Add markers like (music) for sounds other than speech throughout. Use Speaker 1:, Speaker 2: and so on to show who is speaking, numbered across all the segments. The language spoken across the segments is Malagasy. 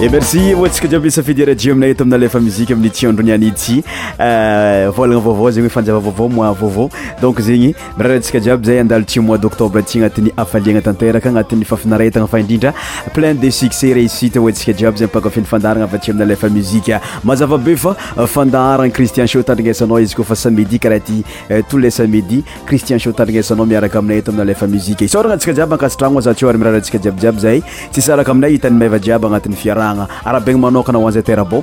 Speaker 1: e
Speaker 2: merci motsika iaby isafidraaaiam volagna vaovao zee fanzaaaao moiaaoon egny aaiaiae iaakaaay ana arahabegna manokana ho anjay terra ban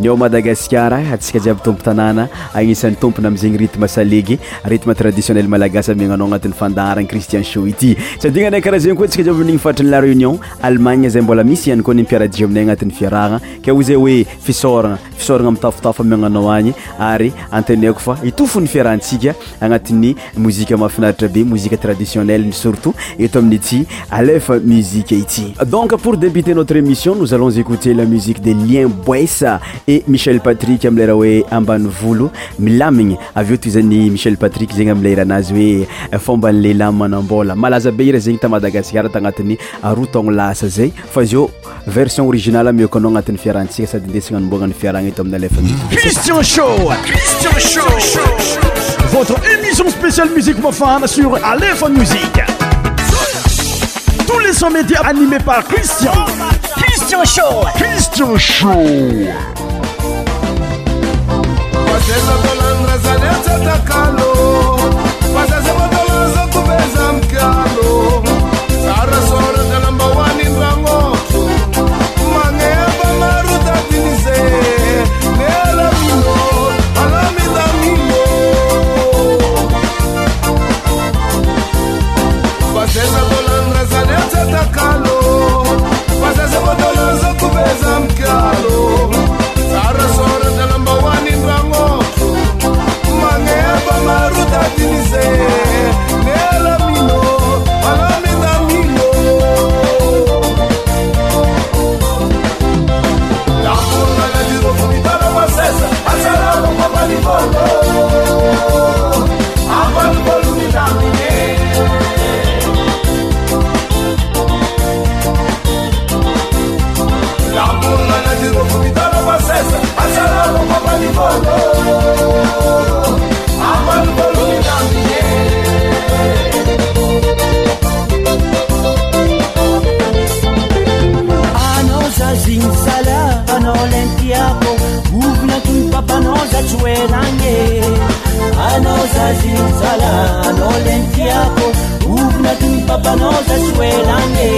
Speaker 2: nyo madagaskar atsikajiabytompotanana anisany tompony amzegny rtme salegytme traditionel malaasnaa anatydr ii akzysit réioala a mbo misrahaiamtrainey donc pour dibite notre émission nos alonz écouter la musique de ien e michel patrik amleraha hoe ambani volo milamigny avyeo toy zany michel patriky zegny amilerahanazy hoe eh, fomba nylelam manambola malaza be ira zegny ta madagasikara tagnatin'ny aroatogno lasa zay fa izio version original miekoanao agnatin'ny fiarahantsika sady indesigna anomboagnany fiaragna eto amin'ny alefamizikcristian Christian Show. Christian Show. lae anosasinsalano lentiaco una tun papanosa suelane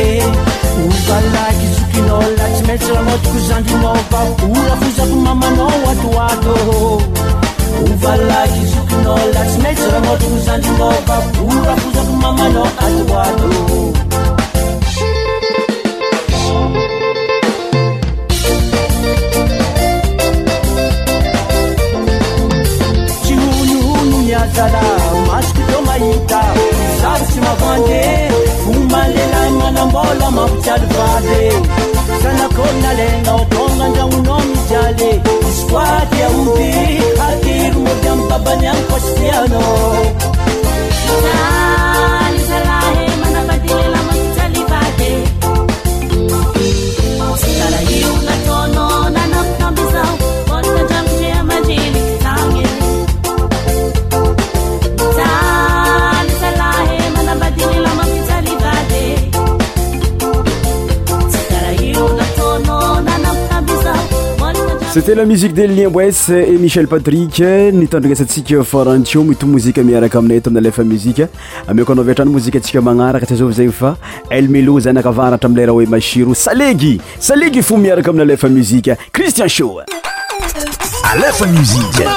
Speaker 2: s' tela musique de linboes e michel patrik nytandranesantsika farantiomoto mozika miaraka aminayyto ami'ny alefa muzika ameko anao aviatrany mozika antsika magnaraka ti azaovazegny fa el melo zay anakavaratra amle raha oe mashiro salegy salegy fo miaraka amina lefa muzika christien sho alefa msi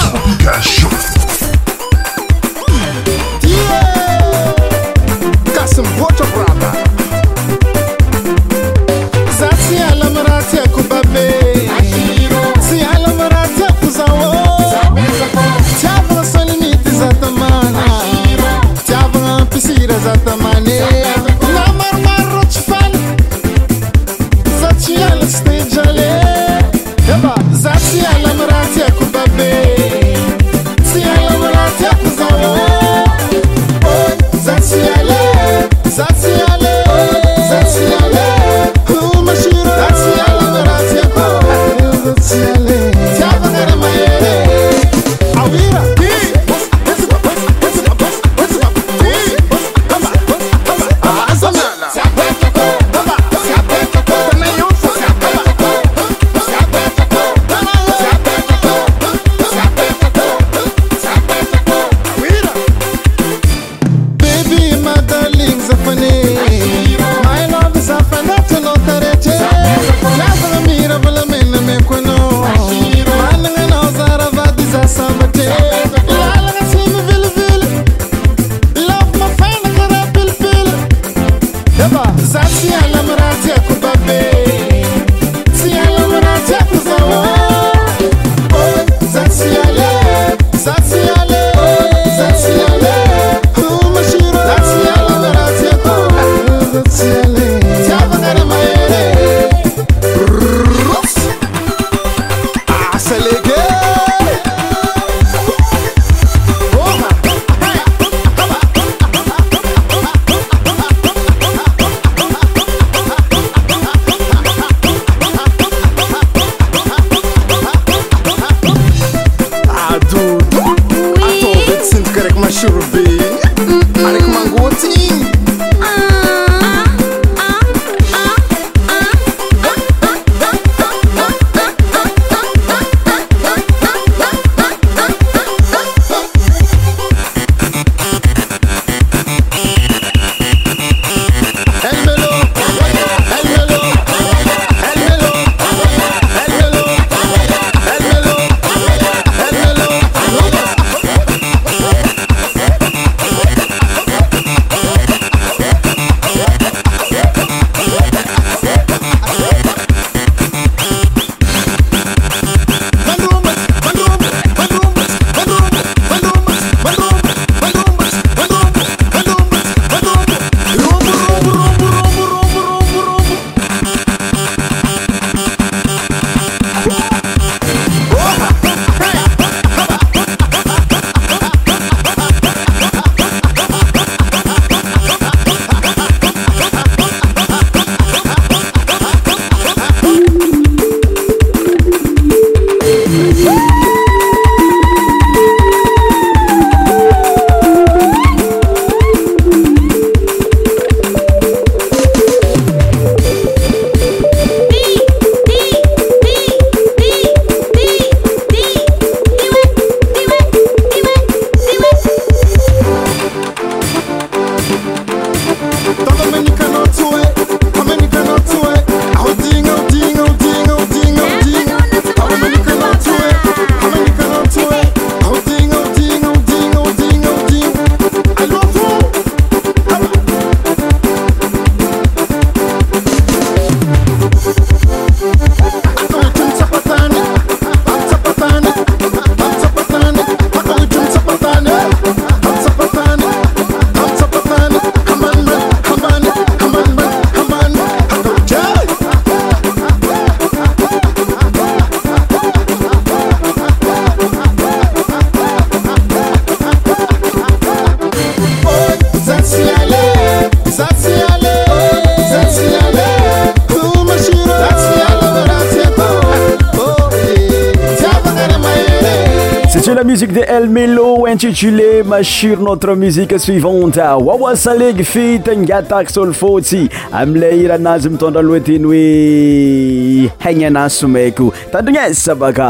Speaker 2: siu de lmelo intitulé masur notre musique suivante wawasalegy fetangatak solo fotsy amiley iryanazy mitondralohateny hoe haignyanazy somaiko tandrignaz sabaka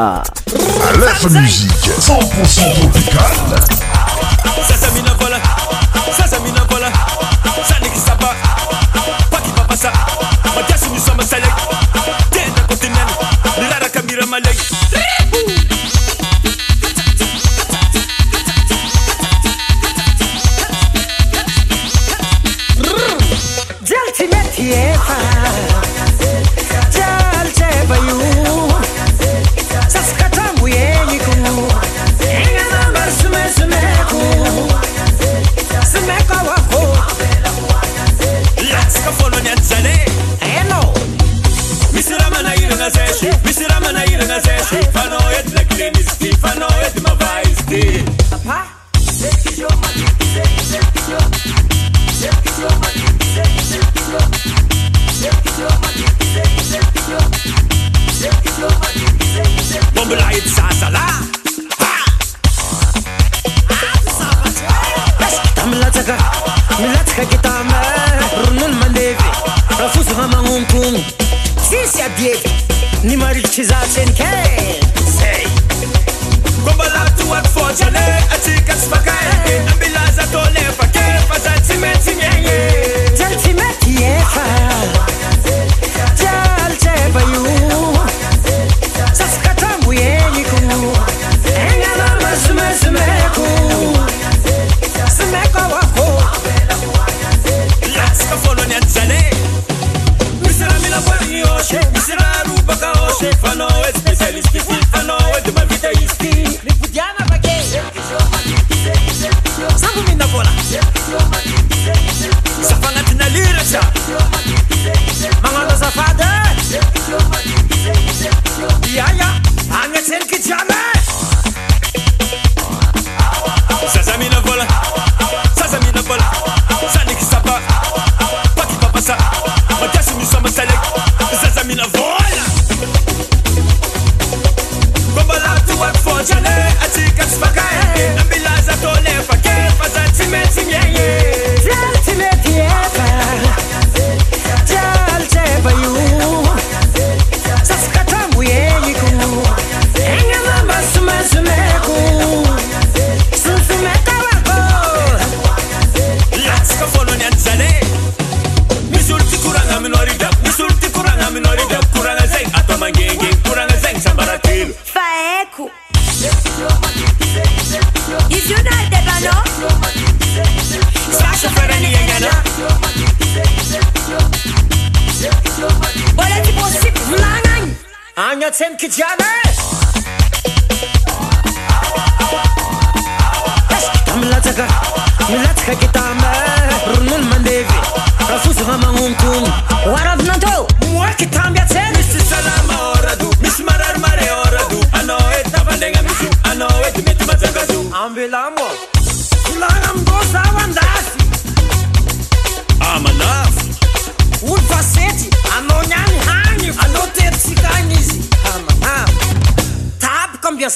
Speaker 2: lf musiqe cnce acan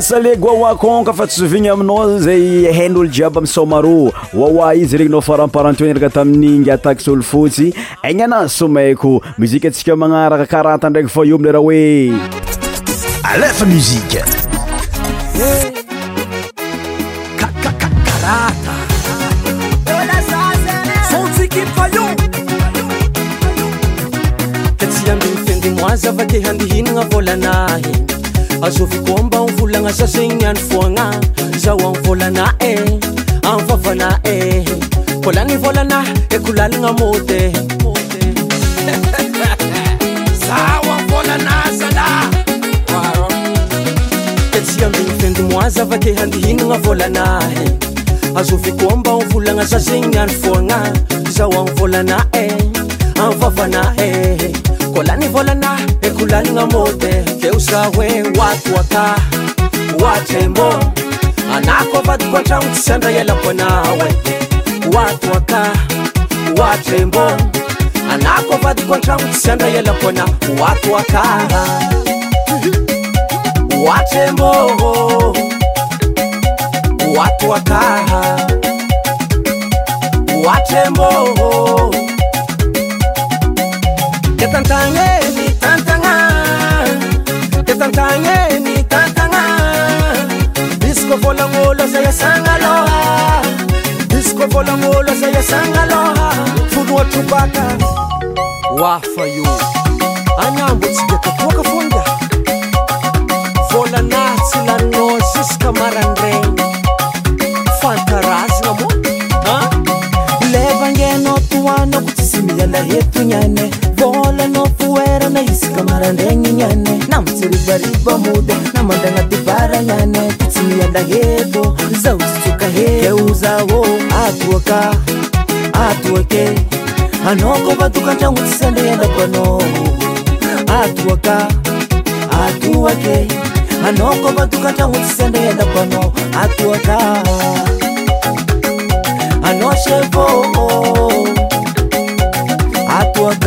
Speaker 3: sali guawakonk fa tssovigny aminao zay hana olo jiaby aminy samaro waoa izy regny nao faramparanteo neraka taminy ngiataky solo fotsy aigny ana somaiko muzika atsika manaraka karata ndraiky foiomleraha oe aami azovikombavolagna za zegnynano foagna zaho an vôlana e a vavana e kolani volanahy e (laughs) ekolalana môdy zao avôlanazana katsia aminy pendimoazaavake handihinana vôlanahy e. azovikomba volagna za zeny nano foagna zaho an volana e fn eh, eh. kolanyvolana ekolninamôte deo za hoe atoakh atrmbo anako vadykoantragno tssna alakona ataka atrmbo anako vadyko ntragno tsana alakona atakh atrmbôatk trmb taan izk volagol zaasaizko volanolo zaiasaalha fonyatrobaka afa io anambotsykakatoakafonda volanatsy lanozy sykamarandrena fantarazagna mono levanga nato anako tsy sy miala hetonan iskamarandeninyan namseribariba mud na mdanatibarayan imyadaheo k tuk tuke nkovatukatatnd tuk k vakandn ne k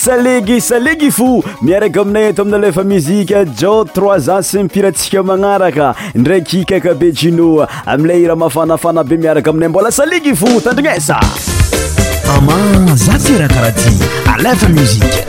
Speaker 3: salegy salegy fo miaraka aminay eto aminy alefa mizika jao trois ans sy mipiratsika magnaraka ndraiky kakabe jino amilay ira mafanafana be miaraka aminay mbola salegy fo tandrignasa ama zatsyraha karaha ty alefa mzikaay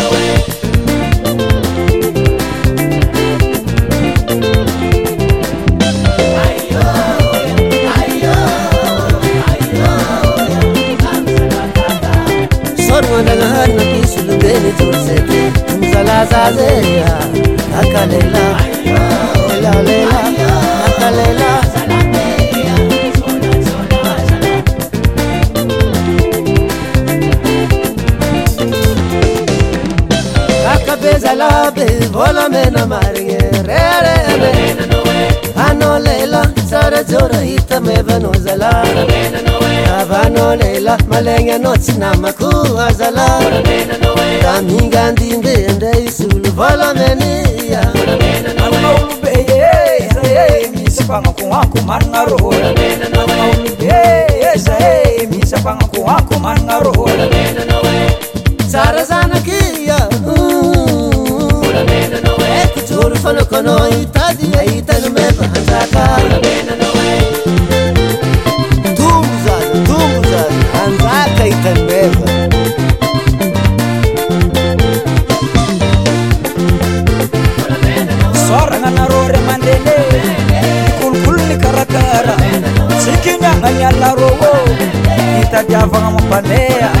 Speaker 3: azazea, akalela, lela, acalela akalela. labe vôlamena mariny reaae ana lela tsarajarahita mevanaozalavana lela malagna anao tsy namakoazala
Speaker 4: da
Speaker 3: mingandimbe nda isolo volamenyao nkitay asoraganarôre mandene kolokolony karakara sikina anyalarovo itaiavagnamapanea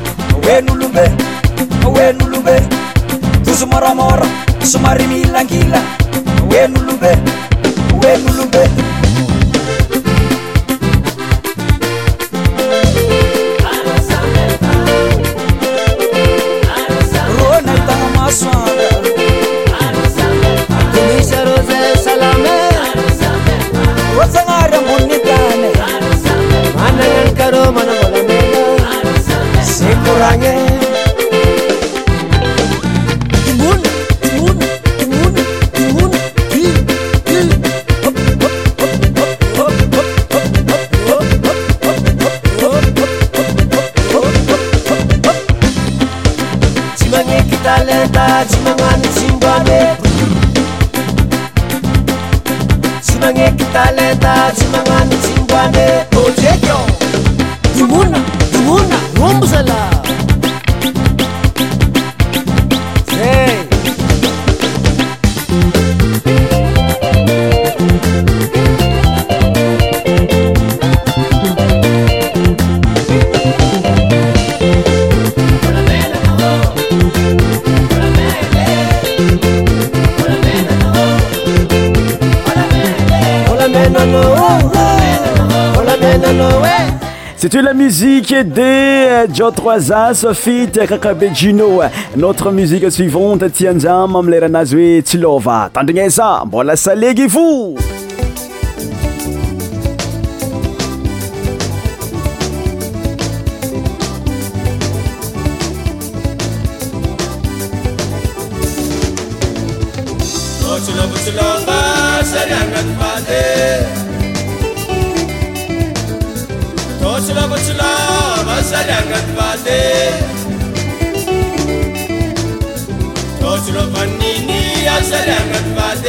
Speaker 3: lo lube. C'était la musique des euh, Joe Troisa, Sophie Gino. Notre musique suivante, Tianza Mamlera Nazwe Tilova. Tandinesa, la salegifou! Tilova, Tilova, ስለምትፋቴ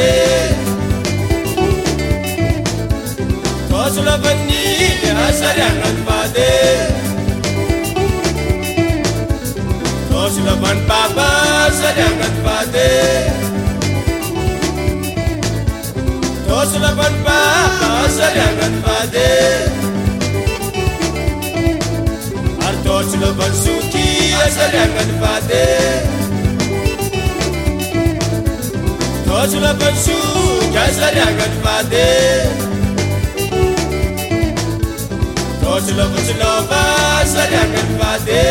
Speaker 3: ቶስለፈኒ አሰሪያ መትፋቴ ቶስለፈን ባባ ሰሪያ መትፋቴ ቶስለፈን ባባ ሰሪያ መትፋቴ አርቶስለፈን ሱቲ አሰሪያ መትፋቴ Oșură pășu, chiar să reagă în fate Oșură pășu lova, să reagă în fate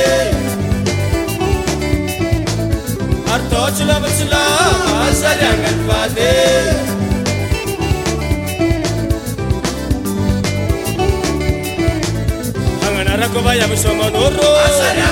Speaker 3: Artoșură pășu lova, să reagă în fate ya bishomonoro Asara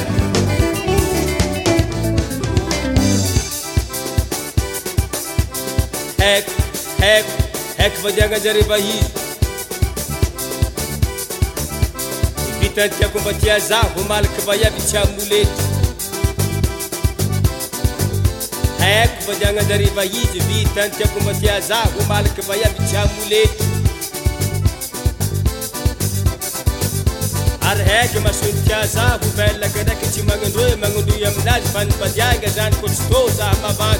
Speaker 3: aoaae ko o aiko a di anajarevahizy vitan'ny tiako mba aza homalky vaasyale ary haiky masono tiaza ho eakaraky tsy manandro manadroy aminazy fa nipadiana zany kotsy tôzamaan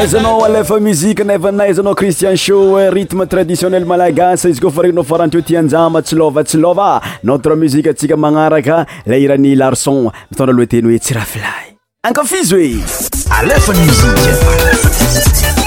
Speaker 3: aizanao alefa muzike naefanaaizanao christian show eh, rytme traditionnel malagasy izy koa fa raininao faran teo tianjama tsy lova tsy laova notre muzike atsika magnaraka le iran'ny larson mitondra aloa teny hoe tsyraha filahy anka fizy oe alefa mzike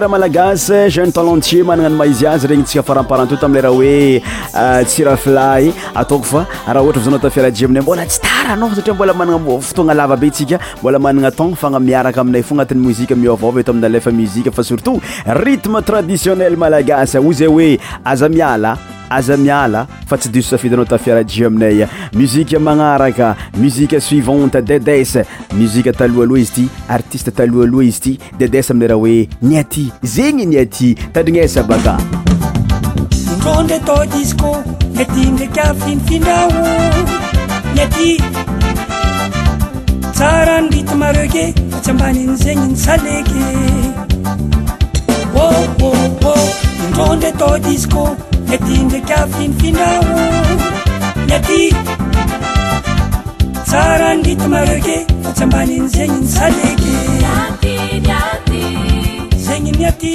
Speaker 3: raha malagasy jeune talentier manana ny maizyazy regny tsika faramparanto tamleraha hoe euh, tsira filay ataoko fa raha oara vazaoanao ta fiara ji aminay mbola tsy taranao satria mbola manana fotoagna lava be tsika mbola manana tenp fagna miaraka aminay fo agnatiny mozika miôvava eto amina lefa muzike fa surtout rytme traditionnel malagasy o zay hoe aza miala aza miala fa tsy diso safidanao tafiara jio aminay muzika magnaraka muzika suivante didesa muzika taloha aloha izy ity artiste taloha aloha izy ity dides amin'yraha hoe ni aty zegny ni aty tandrignasa bata idrondra ata disko e atydakfinifinraao nyaty taaimae ke tsy ambann zegny nsale ke ô idrondraatadisko ety ndraka afinofinao miaty tsara ndita mareke atsambanin' zegny ny saleke zegny miaty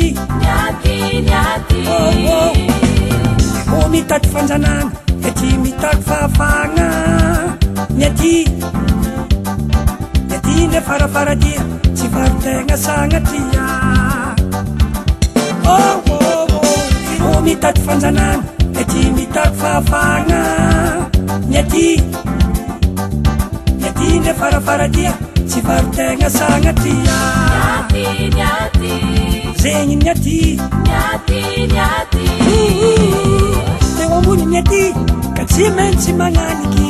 Speaker 3: o mitako fanjanana aty mitako fahafagna miaty miaty nla farafaradia tsy varotegna sagna tya oh, oh. mitato fananana ty mitat fahafana ny at ny atyla farafaratia tsy varotegna sagnatya
Speaker 4: zegny ny aty teo
Speaker 3: ambony ny aty ka tsy maintsy mananiky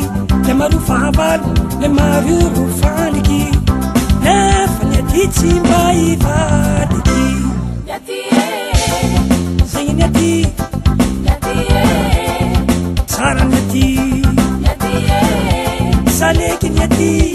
Speaker 3: la maro faaalo la maro ro faniky nefa ny aty tsy mba ivadyty
Speaker 4: تيسلكتيك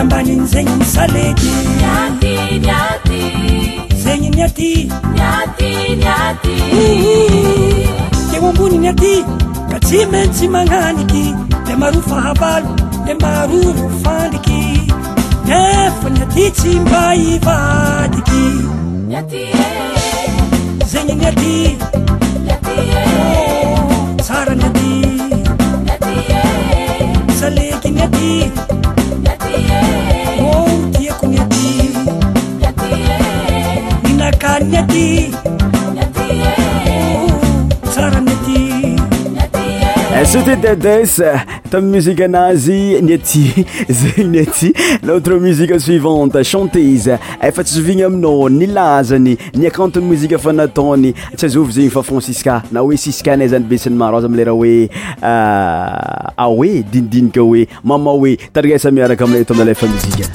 Speaker 3: ambanin zegny n salety zegny ny aty te o amboniny aty ka tsy maintsy magnaniky la maro fahavalo le maro rofaliky nefa ny aty tsy mba ivadiky eh. zegny ny aty satidedes tamin'y muzikeanazy niaty zegny nyaty notre musike suivante chantése efa tsy zovigny aminao nilazany niakantin'y mozika fa natany tsy azavy zegny fa franciska na oe siskanayzany be sany maraza amleraha hoe euh, aoe ah dinidinika oe mama oe tariasa miaraka amia tolefa mzik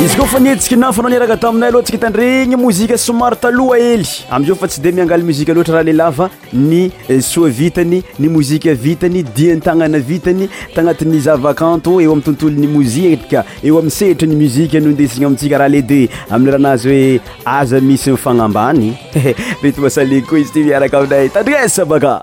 Speaker 3: izy koafa nietsikina fanao niaraka taminay alohantsika itandregny mozika somary taloha hely amizao fa tsy di miangala mozika loatra raha lelava ny eh, soa vitany ny mozika vitany diantagnana vitany tagnatin'ny zavakanto eo ami'ny tontolo ny mozika eo amin'ny seritra ny muzika nondesina amintsika raha lehidi amin'y raha anazy hoe aza misy mifagnambany reto (laughs) masaliny koa izy ty miaraka aminay tandrese baka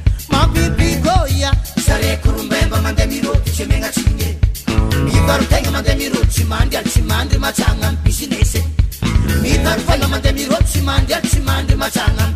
Speaker 4: rtegna mandeha miroo tsy mandealy tsy mandry matsana isines mitarofola mandeha miroo tsy mandyary tsy mandry matsana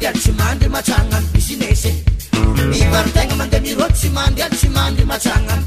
Speaker 4: tsy mandy matsagna isinesy mikartegna mandea miro tsy mandea tsy mandy matsana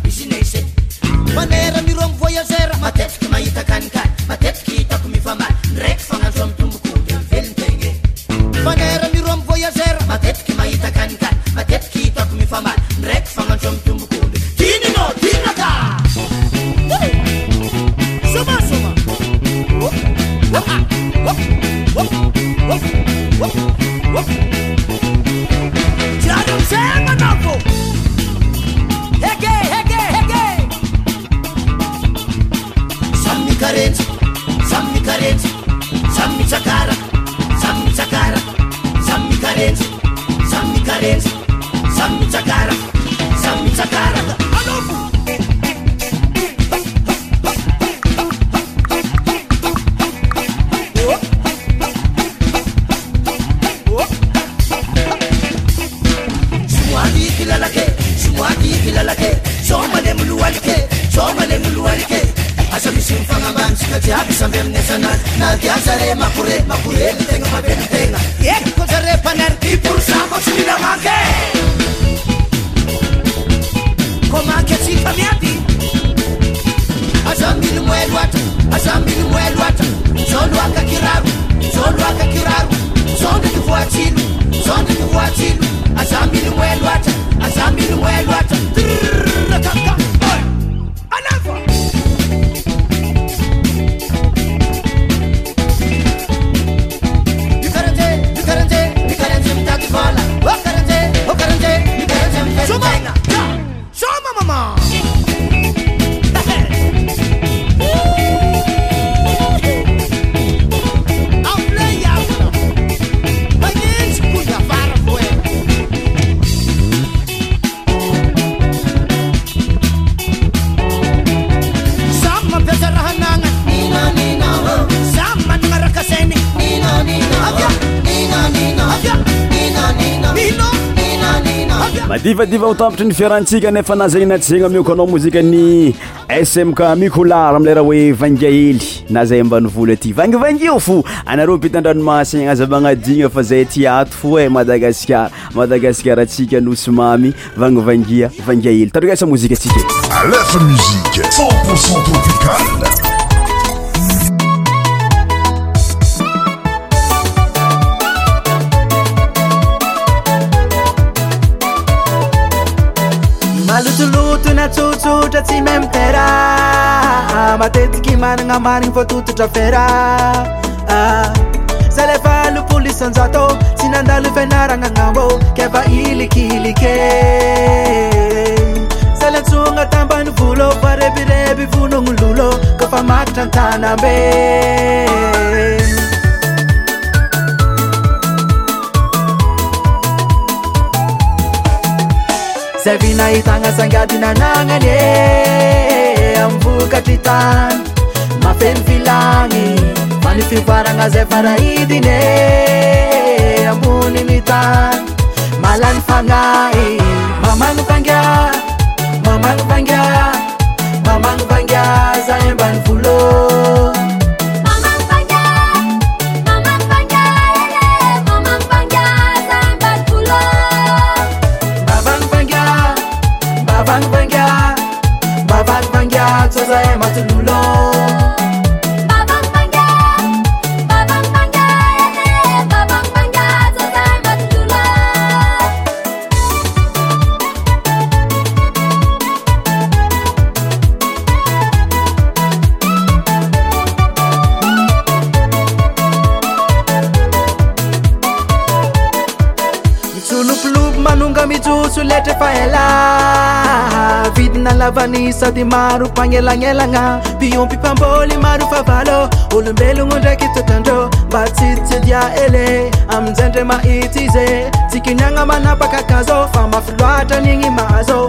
Speaker 3: divadiva otampitry ny fiarantsika nefa na zany natsy zeny miokoanao mozika ny smk mikoolary amleraha hoe vangia hely na zay mba nivola aty vangivangio fo anareo mpita andranomasany anaza manadina fa zay ty ato fo e madagasikara madagasikara atsika nosomamy vangivangia vangia hely tandraesa mozikasika aama tsy mamitera matetiky manana manigny vôatotodra fera ah, za lefa lopolo isanjatô tsy nandalo fianaragna agnambô ke fa ilikilike sala tsogna tambany volo farebireby vonogno lolo ka fa makatra ntana mbe lavinahitagnasanga dynanagnany e ambokatry tany mafeny filagny manifivoaragna zay farahidiny e amonini tany malany fagnay
Speaker 4: mamagny
Speaker 3: banga
Speaker 4: mamagna
Speaker 3: banga
Speaker 4: mamagny
Speaker 3: vanga maro mpagnelagnelagna mpiompympambôly maro favalô olombelogno ndraiky toetrandrô mba tsy tsy dia ele aminzay ndra ma ity ze tsykiniagna manapaka kaza fa mafiloatranigny maazô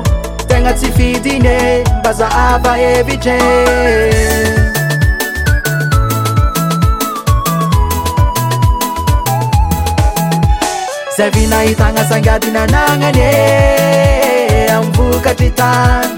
Speaker 3: tegna tsy fidine mba za ava evitrezay vinahitagnasangadinanagnane abokatratany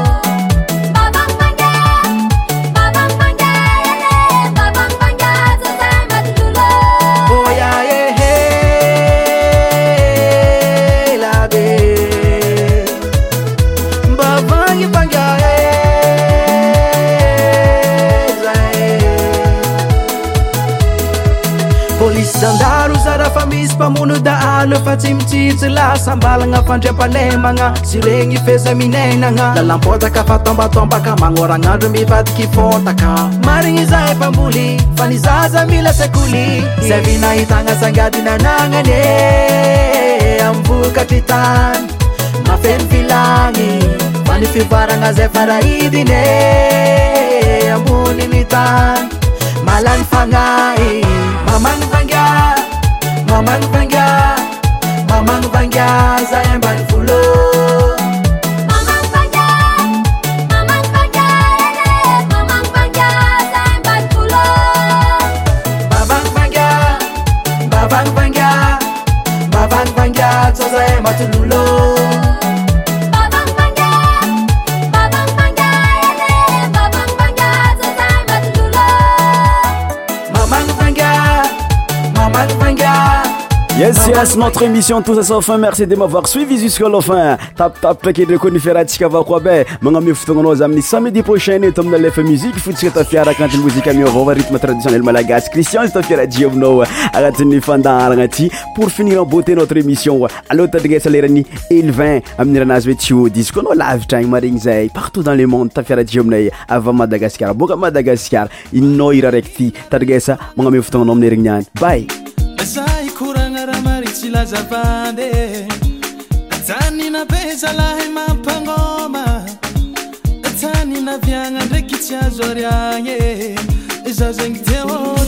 Speaker 3: fa tsy mitsijy lasambalagna fandrim-palemagna tsy regny fezaminanagna lalampotaka fatômbatômbaka magnoragnandro mivadiky fôtaka marigny izay famboli fa nizaza mila sekoli zay minahitagna sangadinanananye ambokatra tany mafeny filany fa nifivoaragna zay farahidinye amboninitany malany fanahy mamanifanga mamani panga 爸 mbg 在 y 把你 فl
Speaker 5: as notre émissiontossfn merci de mavoir suivi us'lfn tapapitra kedeoiato maname otoaa za amiy samei roneaitoéiey aryany ayteamaaaamaaaa ataemaname aba
Speaker 3: raha mary tsy lazafande zanynapezalahy mampangôma sanynaviagna ndraiky tsy azo aryagn e za zagny tieô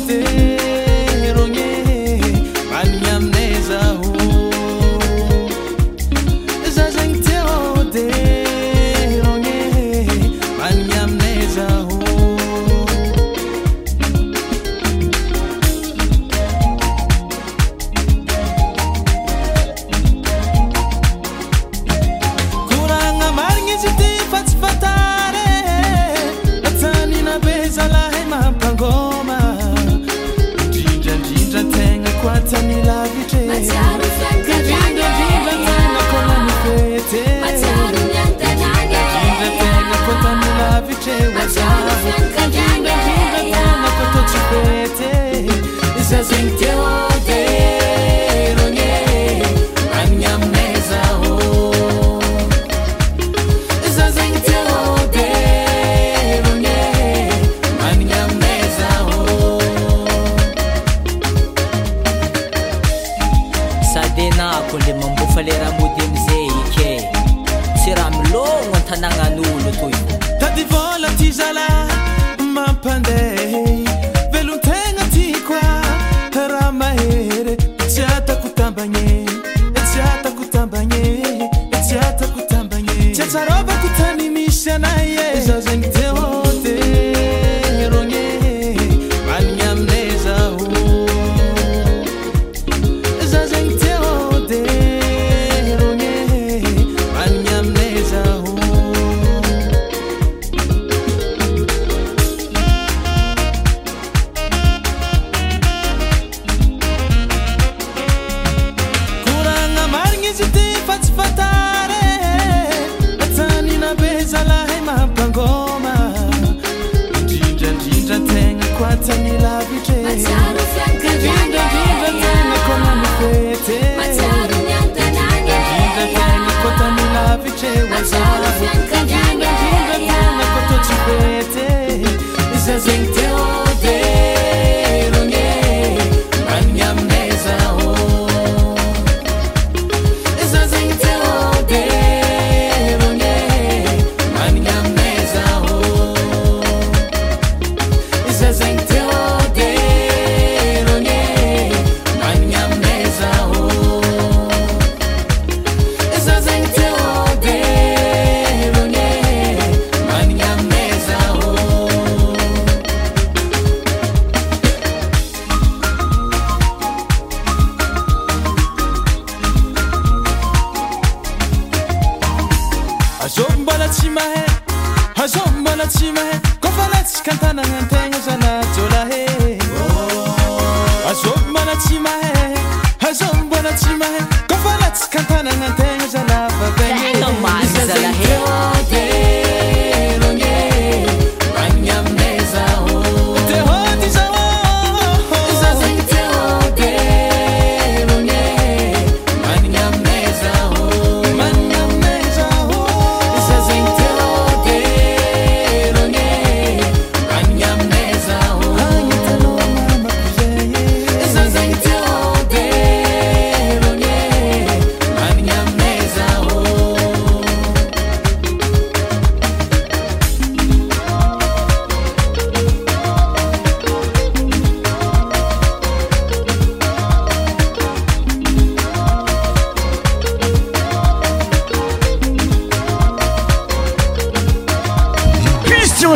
Speaker 4: solo